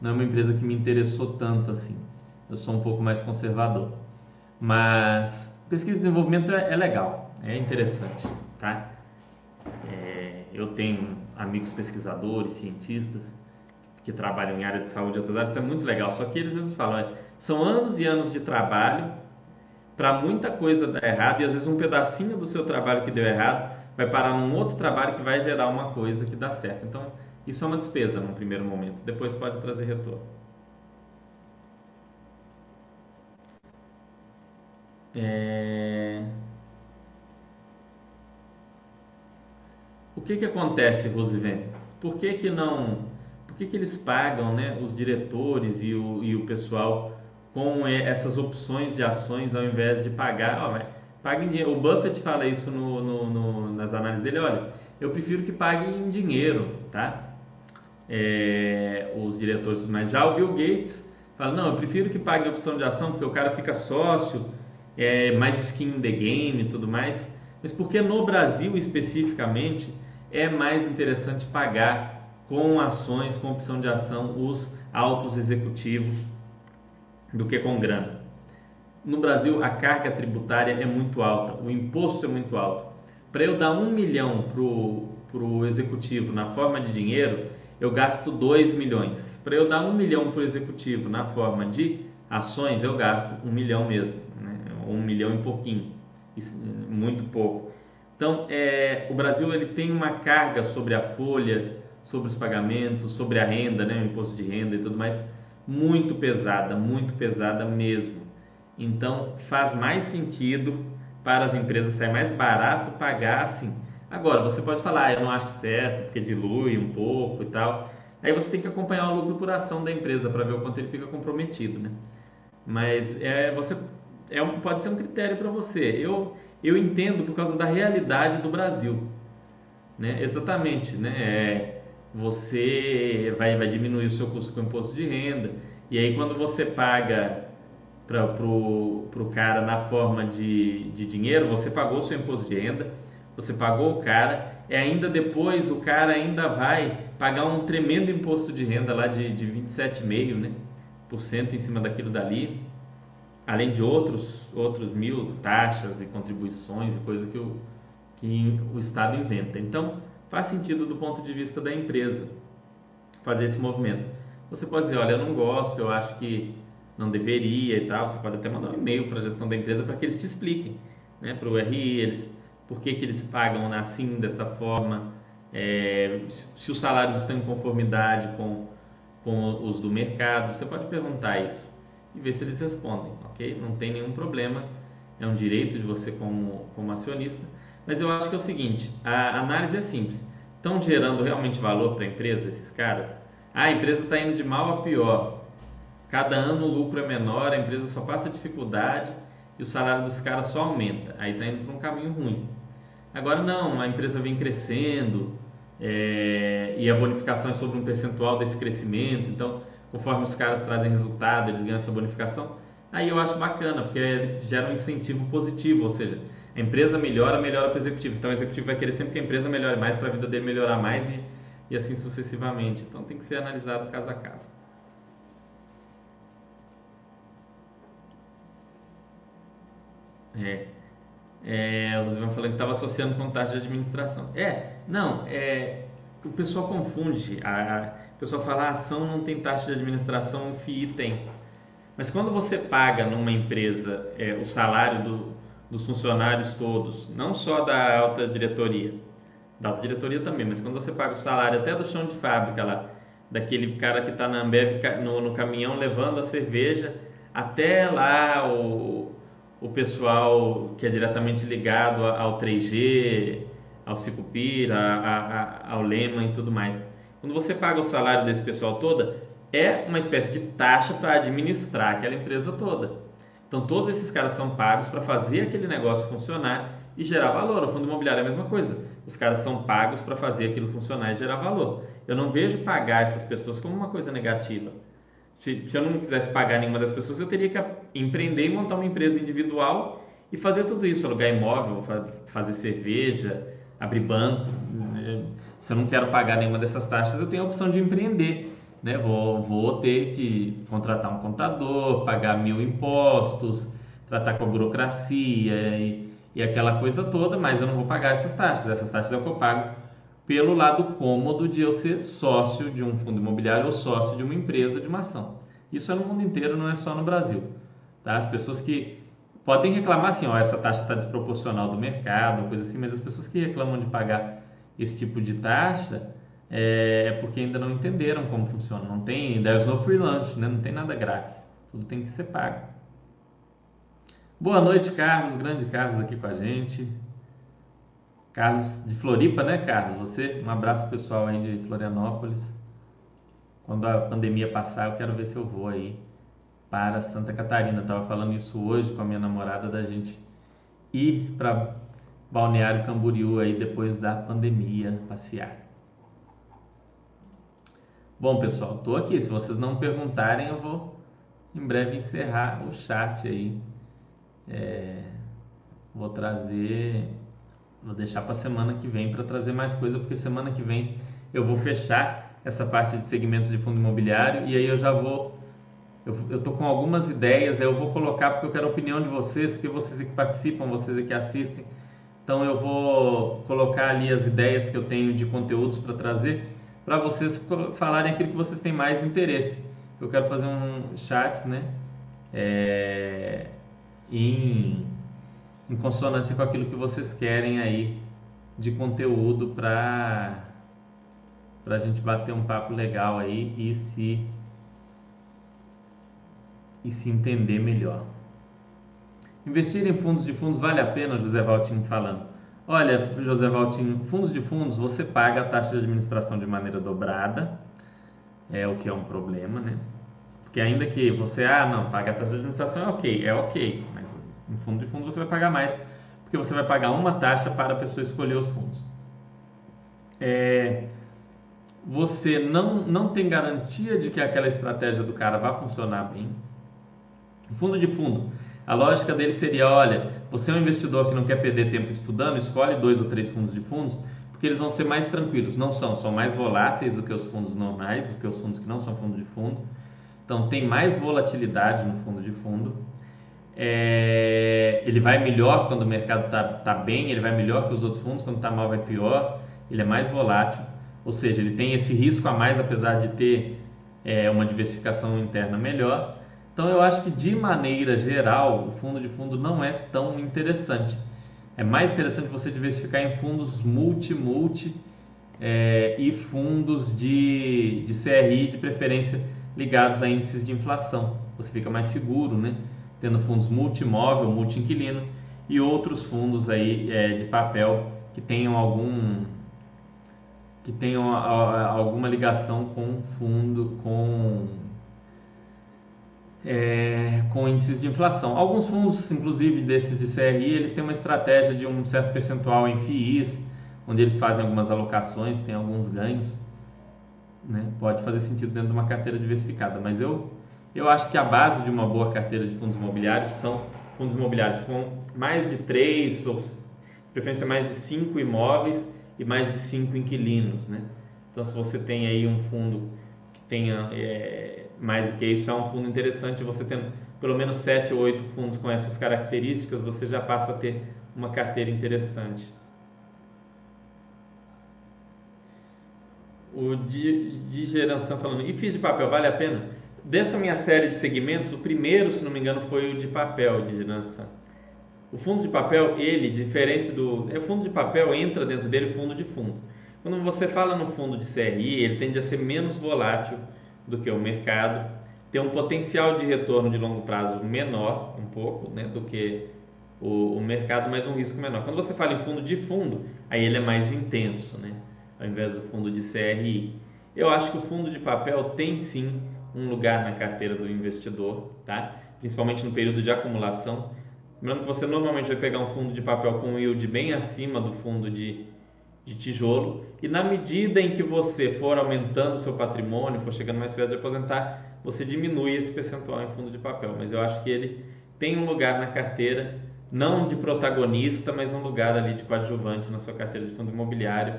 Speaker 1: não é uma empresa que me interessou tanto assim. Eu sou um pouco mais conservador. Mas pesquisa e desenvolvimento é, é legal, é interessante, tá? É, eu tenho amigos pesquisadores, cientistas que trabalham em área de saúde e outras áreas, isso é muito legal. Só que eles mesmos falam, é, são anos e anos de trabalho para muita coisa dar errado e às vezes um pedacinho do seu trabalho que deu errado vai parar num outro trabalho que vai gerar uma coisa que dá certo. Então, isso é uma despesa num primeiro momento, depois pode trazer retorno. É... O que, que acontece, Rosivene? Por que, que não. Por que, que eles pagam né, os diretores e o, e o pessoal com essas opções de ações ao invés de pagar? Ó, paguem dinheiro. O Buffett fala isso no, no, no, nas análises dele: olha, eu prefiro que paguem em dinheiro, tá? É, os diretores, mas já o Bill Gates fala: não, eu prefiro que pague opção de ação porque o cara fica sócio é, mais skin in the game e tudo mais. Mas porque no Brasil especificamente é mais interessante pagar com ações, com opção de ação, os altos executivos do que com grana. No Brasil a carga tributária é muito alta, o imposto é muito alto. Para eu dar um milhão para o executivo na forma de dinheiro, eu gasto 2 milhões. Para eu dar um milhão para o executivo na forma de ações, eu gasto um milhão mesmo um milhão e pouquinho, muito pouco. Então, é, o Brasil ele tem uma carga sobre a folha, sobre os pagamentos, sobre a renda, né, o imposto de renda e tudo mais, muito pesada, muito pesada mesmo. Então, faz mais sentido para as empresas, sai mais barato pagar assim. Agora, você pode falar, ah, eu não acho certo, porque dilui um pouco e tal. Aí você tem que acompanhar o lucro por ação da empresa para ver o quanto ele fica comprometido, né? Mas é, você é pode ser um critério para você. Eu, eu entendo por causa da realidade do Brasil. Né? Exatamente. Né? É, você vai, vai diminuir o seu custo com imposto de renda. E aí, quando você paga para o cara na forma de, de dinheiro, você pagou o seu imposto de renda, você pagou o cara, e ainda depois o cara ainda vai pagar um tremendo imposto de renda lá de, de 27,5% né, por cento em cima daquilo dali além de outros, outros mil taxas e contribuições e coisas que o, que o Estado inventa. Então, faz sentido do ponto de vista da empresa fazer esse movimento. Você pode dizer, olha, eu não gosto, eu acho que não deveria e tal. Você pode até mandar um e-mail para a gestão da empresa para que eles te expliquem, né, para o RI, eles, por que, que eles pagam assim, dessa forma, é, se os salários estão em conformidade com, com os do mercado. Você pode perguntar isso e ver se eles respondem, ok? Não tem nenhum problema, é um direito de você como, como acionista, mas eu acho que é o seguinte, a análise é simples, estão gerando realmente valor para a empresa esses caras? Ah, a empresa está indo de mal a pior, cada ano o lucro é menor, a empresa só passa dificuldade e o salário dos caras só aumenta, aí está indo para um caminho ruim. Agora não, a empresa vem crescendo é, e a bonificação é sobre um percentual desse crescimento, então conforme os caras trazem resultado, eles ganham essa bonificação. Aí eu acho bacana, porque gera um incentivo positivo, ou seja, a empresa melhora, melhora para o executivo. Então o executivo vai querer sempre que a empresa melhore mais para a vida dele melhorar mais e, e assim sucessivamente. Então tem que ser analisado caso a caso. É. É, você vai falando que estava associando com taxa de administração. É, não, é, o pessoal confunde. A, o pessoal fala, a ação não tem taxa de administração, o FII tem. Mas quando você paga numa empresa é, o salário do, dos funcionários todos, não só da alta diretoria, da alta diretoria também, mas quando você paga o salário até do chão de fábrica lá, daquele cara que está na Ambev no, no, caminhão levando a cerveja, até lá o, o pessoal que é diretamente ligado ao 3G, ao Cicupira, ao Lema e tudo mais. Quando você paga o salário desse pessoal toda, é uma espécie de taxa para administrar aquela empresa toda. Então todos esses caras são pagos para fazer aquele negócio funcionar e gerar valor. O fundo imobiliário é a mesma coisa. Os caras são pagos para fazer aquilo funcionar e gerar valor. Eu não vejo pagar essas pessoas como uma coisa negativa. Se, se eu não quisesse pagar nenhuma das pessoas, eu teria que empreender e montar uma empresa individual e fazer tudo isso, alugar imóvel, fazer cerveja, abrir banco, se eu não quero pagar nenhuma dessas taxas, eu tenho a opção de empreender. Né, vou, vou ter que contratar um contador, pagar mil impostos, tratar com a burocracia e, e aquela coisa toda, mas eu não vou pagar essas taxas. Essas taxas é o que eu pago pelo lado cômodo de eu ser sócio de um fundo imobiliário ou sócio de uma empresa de uma ação. Isso é no mundo inteiro, não é só no Brasil. Tá? As pessoas que podem reclamar assim, ó, essa taxa está desproporcional do mercado, coisa assim, mas as pessoas que reclamam de pagar esse tipo de taxa é, é porque ainda não entenderam como funciona. Não tem, there's no free lunch, né? não tem nada grátis. Tudo tem que ser pago. Boa noite, Carlos, grande Carlos aqui com a gente. Carlos de Floripa, né, Carlos? Você, um abraço pessoal aí de Florianópolis. Quando a pandemia passar, eu quero ver se eu vou aí para Santa Catarina. Eu tava falando isso hoje com a minha namorada da gente ir para Balneário Camboriú aí depois da pandemia passear. Bom, pessoal, tô aqui. Se vocês não perguntarem, eu vou em breve encerrar o chat aí. É, vou trazer, vou deixar para semana que vem para trazer mais coisa, porque semana que vem eu vou fechar essa parte de segmentos de fundo imobiliário e aí eu já vou eu, tô com algumas ideias, eu vou colocar porque eu quero a opinião de vocês, porque vocês que participam, vocês que assistem. Então eu vou colocar ali as ideias que eu tenho de conteúdos para trazer para vocês falarem aquilo que vocês têm mais interesse. Eu quero fazer um chat, né? É, em, em consonância com aquilo que vocês querem aí de conteúdo para para a gente bater um papo legal aí e se e se entender melhor. Investir em fundos de fundos vale a pena, José Valtinho falando. Olha, José Valtinho, fundos de fundos você paga a taxa de administração de maneira dobrada, é o que é um problema, né? Porque ainda que você, ah, não, paga a taxa de administração é ok, é ok, mas em fundo de fundo você vai pagar mais, porque você vai pagar uma taxa para a pessoa escolher os fundos. É, você não, não tem garantia de que aquela estratégia do cara vai funcionar bem. Fundo de fundo, a lógica dele seria: olha, você é um investidor que não quer perder tempo estudando, escolhe dois ou três fundos de fundos, porque eles vão ser mais tranquilos. Não são, são mais voláteis do que os fundos normais, do que os fundos que não são fundo de fundo. Então tem mais volatilidade no fundo de fundo. É, ele vai melhor quando o mercado está tá bem, ele vai melhor que os outros fundos, quando está mal vai pior. Ele é mais volátil, ou seja, ele tem esse risco a mais, apesar de ter é, uma diversificação interna melhor. Então eu acho que de maneira geral o fundo de fundo não é tão interessante. É mais interessante você diversificar em fundos multi-multi é, e fundos de, de CRI de preferência ligados a índices de inflação. Você fica mais seguro, né? Tendo fundos multimóvel, multi-inquilino e outros fundos aí é, de papel que tenham algum que tenham a, a, alguma ligação com fundo com é, com índices de inflação. Alguns fundos, inclusive desses de CRI, eles têm uma estratégia de um certo percentual em FIIs, onde eles fazem algumas alocações, tem alguns ganhos. Né? Pode fazer sentido dentro de uma carteira diversificada, mas eu, eu acho que a base de uma boa carteira de fundos imobiliários são fundos imobiliários com mais de três, ou de preferência mais de cinco imóveis e mais de cinco inquilinos. Né? Então, se você tem aí um fundo que tenha é, mais do que isso, é um fundo interessante. Você tendo pelo menos 7 ou 8 fundos com essas características, você já passa a ter uma carteira interessante. O de geração falando, e fiz de papel, vale a pena? Dessa minha série de segmentos, o primeiro, se não me engano, foi o de papel de geração. O fundo de papel, ele, diferente do. É, fundo de papel entra dentro dele fundo de fundo. Quando você fala no fundo de CRI, ele tende a ser menos volátil do que o mercado, tem um potencial de retorno de longo prazo menor, um pouco, né, do que o, o, mercado, mas um risco menor. Quando você fala em fundo de fundo, aí ele é mais intenso, né, ao invés do fundo de CRI. Eu acho que o fundo de papel tem sim um lugar na carteira do investidor, tá? principalmente no período de acumulação. Lembrando que você normalmente vai pegar um fundo de papel com um yield bem acima do fundo de de tijolo e na medida em que você for aumentando o seu patrimônio, for chegando mais perto de aposentar, você diminui esse percentual em fundo de papel. Mas eu acho que ele tem um lugar na carteira, não de protagonista, mas um lugar ali de coadjuvante na sua carteira de fundo imobiliário.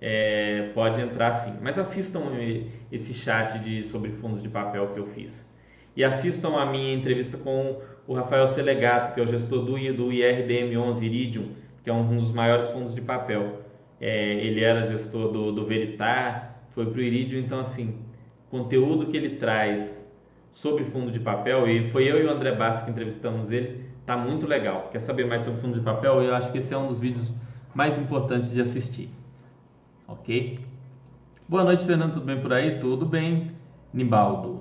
Speaker 1: é, pode entrar sim. Mas assistam esse chat de, sobre fundos de papel que eu fiz. E assistam a minha entrevista com o Rafael Selegato, que é o gestor do, do IRDM11 Iridium, que é um dos maiores fundos de papel. É, ele era gestor do, do Veritar, foi para o Iridium, então assim, conteúdo que ele traz sobre fundo de papel, e foi eu e o André Bassi que entrevistamos ele, tá muito legal. Quer saber mais sobre fundo de papel? Eu acho que esse é um dos vídeos mais importantes de assistir. Ok? Boa noite, Fernando. Tudo bem por aí? Tudo bem, Nibaldo.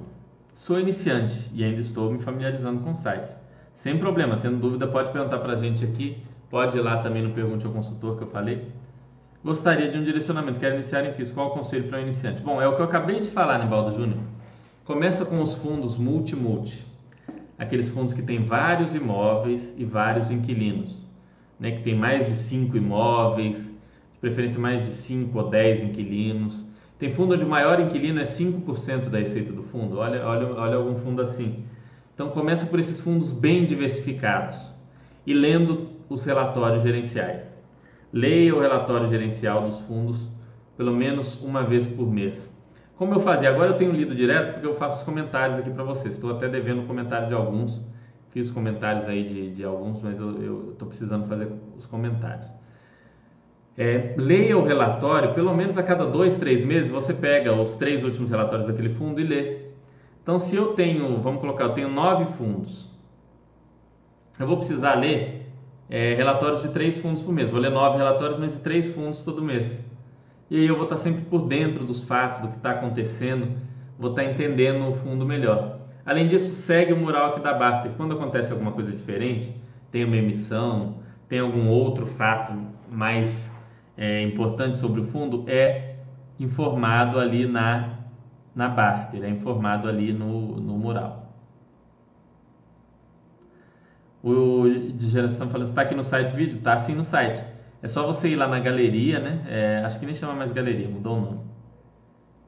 Speaker 1: Sou iniciante e ainda estou me familiarizando com o site. Sem problema, tendo dúvida, pode perguntar para a gente aqui. Pode ir lá também no Pergunte ao Consultor que eu falei. Gostaria de um direcionamento. Quero iniciar em FIS. Qual o conselho para o iniciante? Bom, é o que eu acabei de falar, Nibaldo Júnior. Começa com os fundos multi-multi. Aqueles fundos que têm vários imóveis e vários inquilinos. Né, que tem mais de cinco imóveis, de preferência mais de 5 ou 10 inquilinos. Tem fundo onde o maior inquilino é 5% da receita do fundo. Olha, olha, olha algum fundo assim. Então começa por esses fundos bem diversificados e lendo os relatórios gerenciais. Leia o relatório gerencial dos fundos pelo menos uma vez por mês. Como eu fazia? Agora eu tenho lido direto porque eu faço os comentários aqui para vocês. Estou até devendo comentário de alguns. Fiz comentários aí de, de alguns, mas eu estou precisando fazer os comentários. É, leia o relatório, pelo menos a cada dois, três meses, você pega os três últimos relatórios daquele fundo e lê. Então, se eu tenho, vamos colocar, eu tenho nove fundos, eu vou precisar ler é, relatórios de três fundos por mês. Vou ler nove relatórios, mas de três fundos todo mês. E aí eu vou estar sempre por dentro dos fatos, do que está acontecendo, vou estar entendendo o fundo melhor. Além disso, segue o mural aqui da Basta. E quando acontece alguma coisa diferente, tem uma emissão, tem algum outro fato mais é, importante sobre o fundo é informado ali na, na Baster, é informado ali no, no mural. O de geração falando, está aqui no site vídeo? Está sim no site. É só você ir lá na galeria, né? É, acho que nem chama mais galeria, mudou o nome.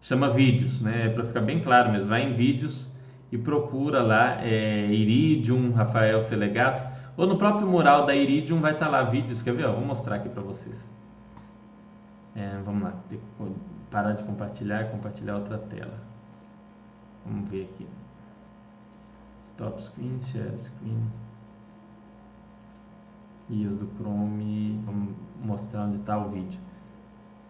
Speaker 1: Chama vídeos, né? É para ficar bem claro mesmo. Vai em vídeos e procura lá é, Iridium, Rafael Selegato. Ou no próprio mural da Iridium vai estar tá lá vídeos. Quer ver? Ó, vou mostrar aqui para vocês. É, vamos lá, parar de compartilhar compartilhar outra tela. Vamos ver aqui. Stop screen, share screen. IS do Chrome. Vamos mostrar onde está o vídeo.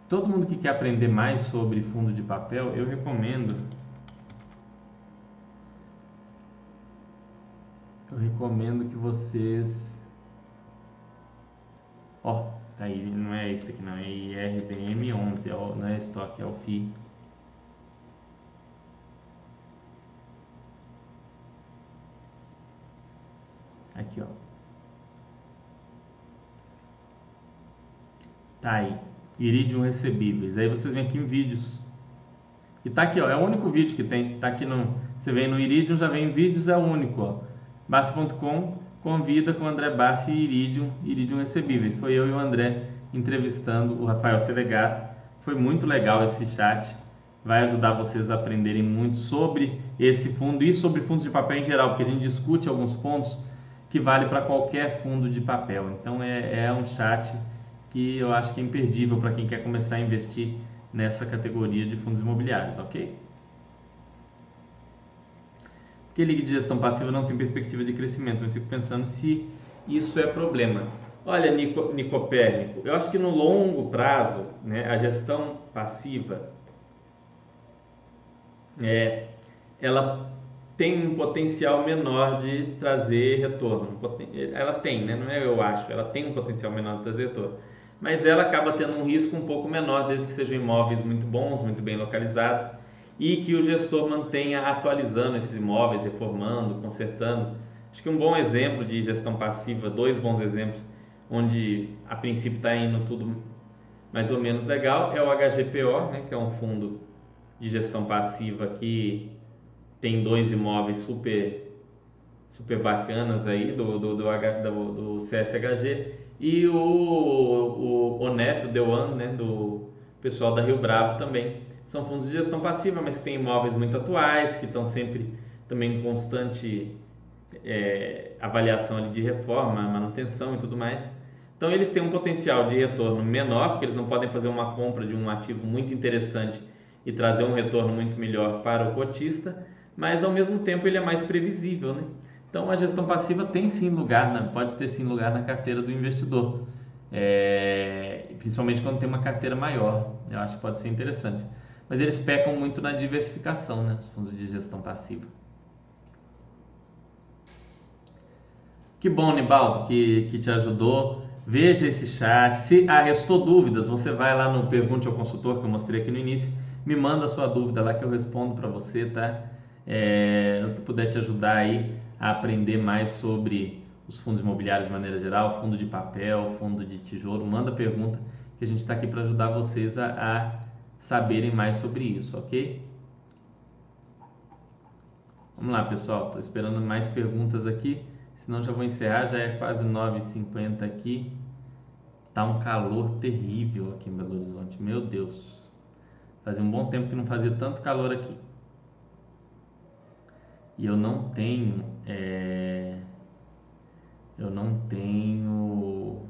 Speaker 1: Todo mundo que quer aprender mais sobre fundo de papel, eu recomendo. Eu recomendo que vocês. Ó, Tá aí, não é esse aqui não, é IRDM11, é não é estoque, é o FI. Aqui, ó. Tá aí. Iridium recebíveis. Aí vocês vêm aqui em vídeos. E tá aqui, ó. É o único vídeo que tem. Tá aqui no. Você vem no Iridium, já vem em vídeos, é o único, ó. Basta.com convida com o André Bassi e Iridium, Iridium Recebíveis. Foi eu e o André entrevistando o Rafael Selegato. Foi muito legal esse chat. Vai ajudar vocês a aprenderem muito sobre esse fundo e sobre fundos de papel em geral, porque a gente discute alguns pontos que vale para qualquer fundo de papel. Então é, é um chat que eu acho que é imperdível para quem quer começar a investir nessa categoria de fundos imobiliários, ok? Porque liga de gestão passiva não tem perspectiva de crescimento, mas fico pensando se isso é problema. Olha, Nico, Nicopérnico, eu acho que no longo prazo, né, a gestão passiva, é, ela tem um potencial menor de trazer retorno. Ela tem, né? não é eu acho, ela tem um potencial menor de trazer retorno. Mas ela acaba tendo um risco um pouco menor, desde que sejam imóveis muito bons, muito bem localizados e que o gestor mantenha atualizando esses imóveis, reformando, consertando. Acho que um bom exemplo de gestão passiva, dois bons exemplos, onde a princípio está indo tudo mais ou menos legal, é o HGPO, né, que é um fundo de gestão passiva que tem dois imóveis super super bacanas aí do, do, do, do, do CSHG e o, o ONEF, o One, né, do pessoal da Rio Bravo também são fundos de gestão passiva, mas que têm imóveis muito atuais, que estão sempre também em constante é, avaliação de reforma, manutenção e tudo mais, Então eles têm um potencial de retorno menor, porque eles não podem fazer uma compra de um ativo muito interessante e trazer um retorno muito melhor para o cotista, mas ao mesmo tempo ele é mais previsível, né? Então a gestão passiva tem sim lugar, né? pode ter sim lugar na carteira do investidor, é... principalmente quando tem uma carteira maior. Eu acho que pode ser interessante. Mas eles pecam muito na diversificação, né? Os fundos de gestão passiva. Que bom, Nibaldo, que, que te ajudou. Veja esse chat. Se ah, restou dúvidas, você vai lá no Pergunte ao Consultor que eu mostrei aqui no início. Me manda a sua dúvida lá que eu respondo para você, tá? É, no que puder te ajudar aí a aprender mais sobre os fundos imobiliários de maneira geral, fundo de papel, fundo de tijolo, manda pergunta que a gente está aqui para ajudar vocês a, a saberem mais sobre isso, ok? Vamos lá, pessoal. Estou esperando mais perguntas aqui. Senão já vou encerrar. Já é quase 9h50 aqui. Tá um calor terrível aqui em Belo Horizonte. Meu Deus. Fazia um bom tempo que não fazia tanto calor aqui. E eu não tenho. É... Eu não tenho.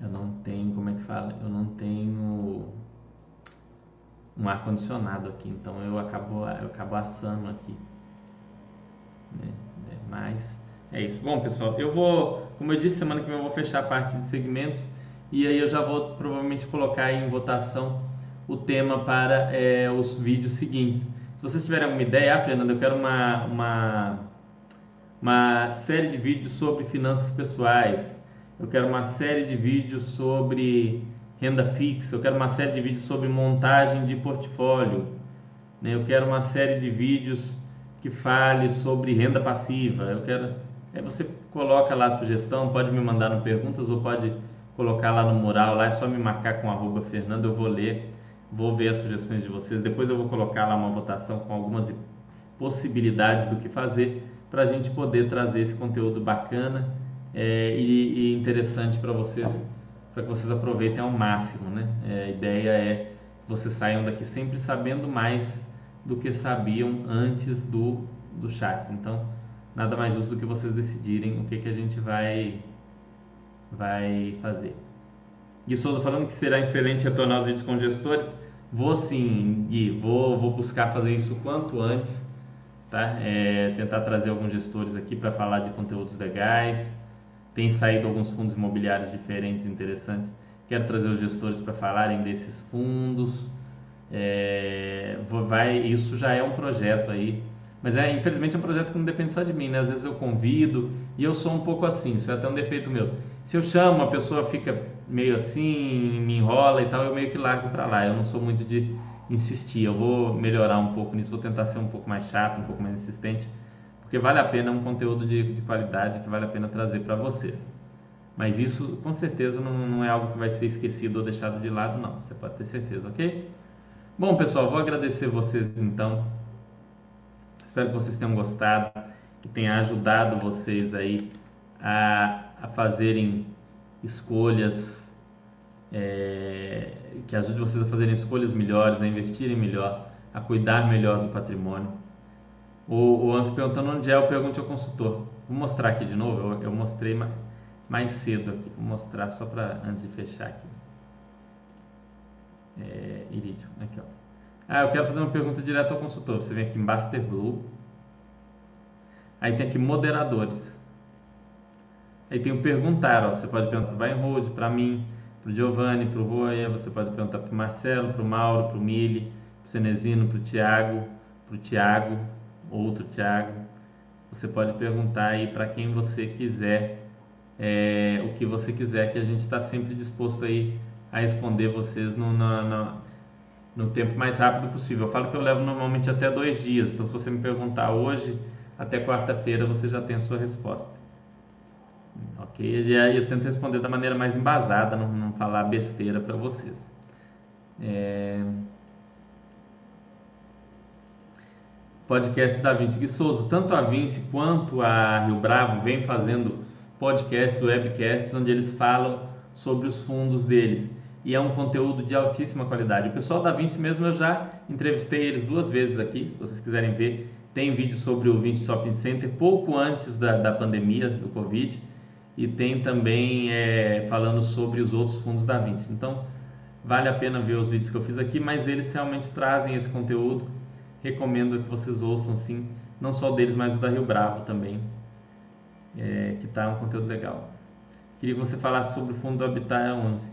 Speaker 1: Eu não tenho. Como é que fala? Eu não tenho um ar condicionado aqui, então eu acabo eu acabo assando aqui. Né? É, mas é isso. Bom, pessoal, eu vou, como eu disse, semana que vem eu vou fechar a parte de segmentos e aí eu já vou provavelmente colocar em votação o tema para é, os vídeos seguintes. Se vocês tiverem alguma ideia, ah, Fernando, eu quero uma, uma, uma série de vídeos sobre finanças pessoais, eu quero uma série de vídeos sobre renda fixa, eu quero uma série de vídeos sobre montagem de portfólio, né? eu quero uma série de vídeos que fale sobre renda passiva. Eu quero. Aí você coloca lá a sugestão, pode me mandar no perguntas ou pode colocar lá no mural, lá é só me marcar com arroba Fernando, eu vou ler, vou ver as sugestões de vocês. Depois eu vou colocar lá uma votação com algumas possibilidades do que fazer para a gente poder trazer esse conteúdo bacana é, e, e, interessante para vocês, para que vocês aproveitem ao máximo, né? É, a ideia é que vocês saiam daqui sempre sabendo mais do que sabiam antes do, do chat. Então, nada mais justo do que vocês decidirem o que, que a gente vai, vai fazer. Gui Souza falando que será excelente retornar os vídeos com gestores. Vou sim, Gui, vou, vou buscar fazer isso quanto antes, tá? É, tentar trazer alguns gestores aqui para falar de conteúdos legais. Tem saído alguns fundos imobiliários diferentes, interessantes. Quero trazer os gestores para falarem desses fundos. É, vai, isso já é um projeto aí, mas é infelizmente é um projeto que não depende só de mim, né? Às vezes eu convido e eu sou um pouco assim, isso é até um defeito meu. Se eu chamo, a pessoa fica meio assim, me enrola e tal, eu meio que largo para lá. Eu não sou muito de insistir, eu vou melhorar um pouco nisso, vou tentar ser um pouco mais chato, um pouco mais insistente, porque vale a pena, é um conteúdo de, de qualidade que vale a pena trazer para vocês. Mas isso com certeza não, não é algo que vai ser esquecido ou deixado de lado, não, você pode ter certeza, ok? Bom, pessoal, vou agradecer vocês então. Espero que vocês tenham gostado, que tenha ajudado vocês aí a, a fazerem escolhas, é, que ajude vocês a fazerem escolhas melhores, a investirem melhor, a cuidar melhor do patrimônio. O, o Anf perguntando onde é, eu pergunte ao consultor. Vou mostrar aqui de novo, eu, eu mostrei mais, mais cedo aqui, vou mostrar só para antes de fechar aqui é, Iridium. Aqui, ó. Ah, eu quero fazer uma pergunta direto ao consultor. Você vem aqui em Master Blue. Aí tem aqui moderadores. Aí tem o perguntar, ó. Você pode perguntar para o Hold, para mim, para o Giovanni, para o Roya. Você pode perguntar para o Marcelo, para o Mauro, para o Mili, para o Cenezino, para o Tiago, para o Tiago, outro Tiago. Você pode perguntar aí para quem você quiser, é, o que você quiser, que a gente está sempre disposto aí a responder vocês no, no, no, no, tempo mais rápido possível. Eu falo que eu levo normalmente até dois dias, então se você me perguntar hoje, até quarta-feira você já tem a sua resposta. Ok? E aí eu tento responder da maneira mais embasada, não, não falar besteira para vocês. É... Podcast da Vinci e Souza. Tanto a Vinci quanto a Rio Bravo vem fazendo podcasts, webcasts, onde eles falam sobre os fundos deles e é um conteúdo de altíssima qualidade. O pessoal da Vinci mesmo eu já entrevistei eles duas vezes aqui, se vocês quiserem ver, tem vídeo sobre o Vinci Shopping Center pouco antes da, da pandemia do Covid e tem também é, falando sobre os outros fundos da Vinci. Então, vale a pena ver os vídeos que eu fiz aqui, mas eles realmente trazem esse conteúdo. Recomendo que vocês ouçam, sim, não só deles, mas o da Rio Bravo também, é, que está um conteúdo legal. Queria que você falasse sobre o fundo do Habitat 11.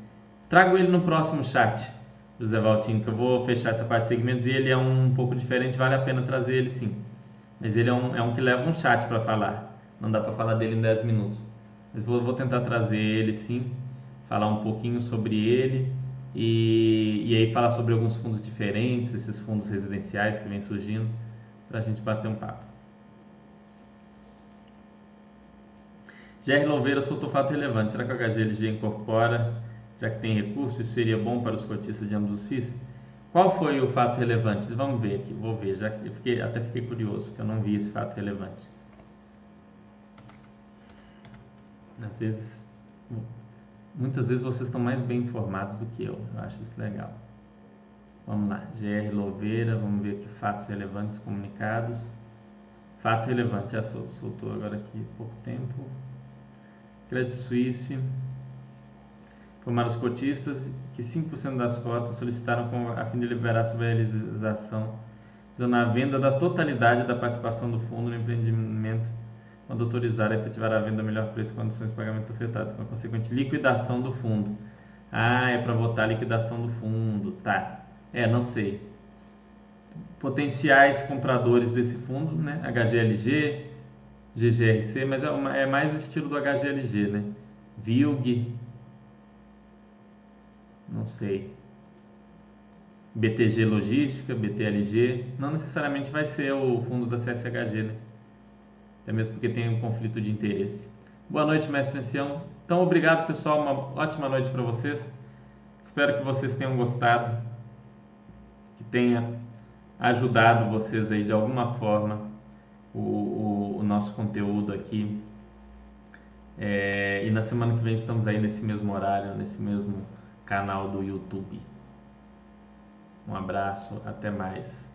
Speaker 1: Trago ele no próximo chat, José Valtinho, que eu vou fechar essa parte de segmentos e ele é um pouco diferente, vale a pena trazer ele sim. Mas ele é um, é um que leva um chat para falar, não dá para falar dele em 10 minutos. Mas vou, vou tentar trazer ele sim, falar um pouquinho sobre ele e, e aí falar sobre alguns fundos diferentes, esses fundos residenciais que vem surgindo, para a gente bater um papo. GR Louveira soltou fato relevante. Será que a HGLG incorpora, já que tem recursos, seria bom para os cotistas de ambos os FIIs? Qual foi o fato relevante? Vamos ver aqui, vou ver, já que eu fiquei, até fiquei curioso, que eu não vi esse fato relevante. Às vezes, muitas vezes vocês estão mais bem informados do que eu, eu acho isso legal. Vamos lá, GR Louveira, vamos ver aqui fatos relevantes comunicados. Fato relevante, já soltou agora aqui pouco tempo. Credit Suisse informaram os cotistas que 5% das cotas solicitaram a fim de liberar sobre a realização na venda da totalidade da participação do fundo no empreendimento quando autorizar efetivar a venda a melhor preço condições de pagamento afetadas, com a consequente liquidação do fundo. Ah, é para votar a liquidação do fundo, tá. É, não sei. Potenciais compradores desse fundo, né? HGLG, GGRC, mas é, uma, é mais o estilo do HGLG, né? VILG, não sei. BTG Logística, BTLG, não necessariamente vai ser o fundo da CSHG, né? Até mesmo porque tem um conflito de interesse. Boa noite, mestre ancião. Então, obrigado, pessoal. Uma ótima noite para vocês. Espero que vocês tenham gostado, que tenha ajudado vocês aí de alguma forma o, o, o nosso conteúdo aqui. É, e na semana que vem estamos aí nesse mesmo horário, nesse mesmo canal do YouTube. Um abraço, até mais.